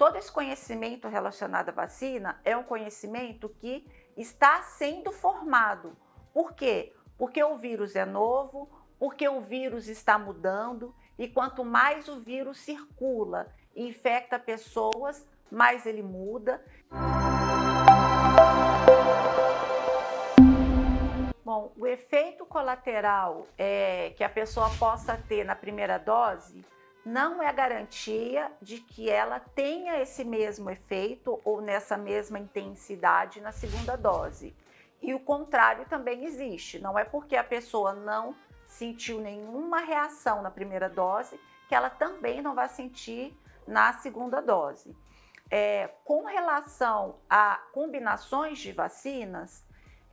todo esse conhecimento relacionado à vacina é um conhecimento que está sendo formado. Por quê? Porque o vírus é novo, porque o vírus está mudando e quanto mais o vírus circula e infecta pessoas, mais ele muda. Bom, o efeito colateral é, que a pessoa possa ter na primeira dose não é garantia de que ela tenha esse mesmo efeito ou nessa mesma intensidade na segunda dose. E o contrário também existe. Não é porque a pessoa não sentiu nenhuma reação na primeira dose que ela também não vai sentir na segunda dose. É, com relação a combinações de vacinas,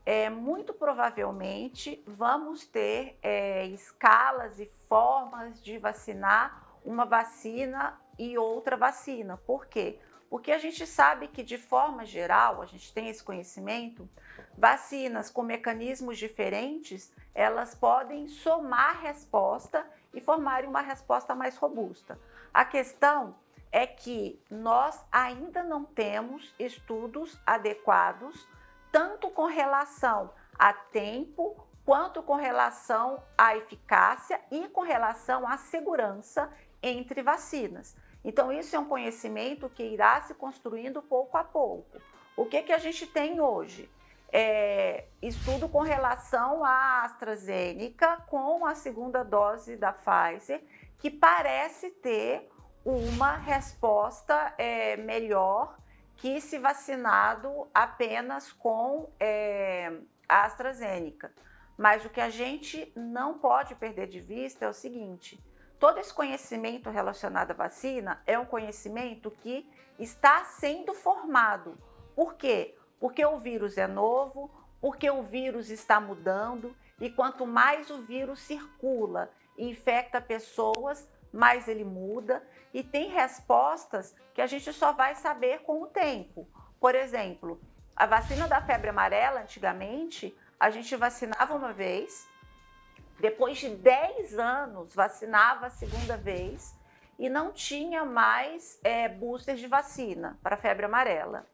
é, muito provavelmente vamos ter é, escalas e formas de vacinar uma vacina e outra vacina. Por quê? Porque a gente sabe que, de forma geral, a gente tem esse conhecimento, vacinas com mecanismos diferentes, elas podem somar resposta e formarem uma resposta mais robusta. A questão é que nós ainda não temos estudos adequados tanto com relação a tempo, quanto com relação à eficácia e com relação à segurança entre vacinas. Então, isso é um conhecimento que irá se construindo pouco a pouco. O que, que a gente tem hoje? É, estudo com relação à AstraZeneca com a segunda dose da Pfizer, que parece ter uma resposta é, melhor que se vacinado apenas com é, a AstraZeneca. Mas o que a gente não pode perder de vista é o seguinte: todo esse conhecimento relacionado à vacina é um conhecimento que está sendo formado. Por quê? Porque o vírus é novo, porque o vírus está mudando e quanto mais o vírus circula e infecta pessoas, mais ele muda e tem respostas que a gente só vai saber com o tempo. Por exemplo, a vacina da febre amarela, antigamente, a gente vacinava uma vez, depois de 10 anos, vacinava a segunda vez e não tinha mais é, booster de vacina para febre amarela.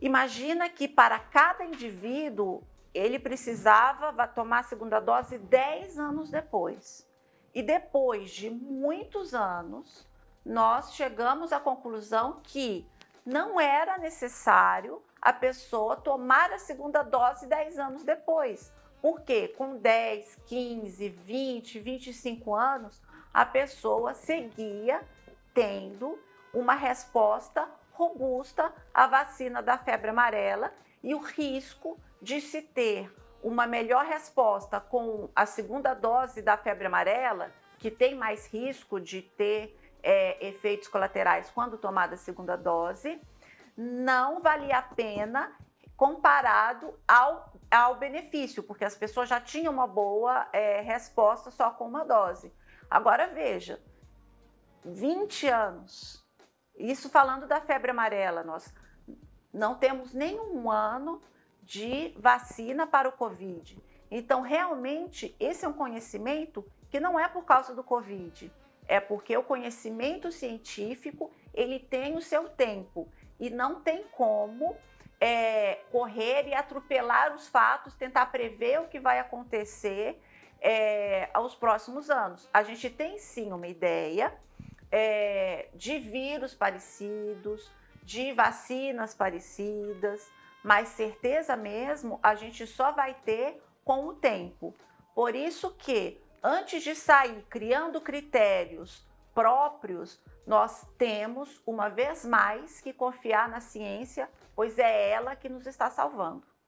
Imagina que para cada indivíduo ele precisava tomar a segunda dose 10 anos depois. E depois de muitos anos, nós chegamos à conclusão que não era necessário a pessoa tomar a segunda dose 10 anos depois. Porque com 10, 15, 20, 25 anos, a pessoa seguia tendo uma resposta robusta à vacina da febre amarela e o risco de se ter uma melhor resposta com a segunda dose da febre amarela, que tem mais risco de ter é, efeitos colaterais quando tomada a segunda dose, não valia a pena comparado ao, ao benefício, porque as pessoas já tinham uma boa é, resposta só com uma dose. Agora veja, 20 anos, isso falando da febre amarela, nós não temos nenhum ano de vacina para o Covid. Então, realmente, esse é um conhecimento que não é por causa do Covid, é porque o conhecimento científico ele tem o seu tempo e não tem como é, correr e atropelar os fatos, tentar prever o que vai acontecer é, aos próximos anos. A gente tem sim uma ideia é, de vírus parecidos, de vacinas parecidas, mas certeza mesmo a gente só vai ter com o tempo. Por isso que antes de sair criando critérios próprios, nós temos uma vez mais que confiar na ciência, pois é ela que nos está salvando.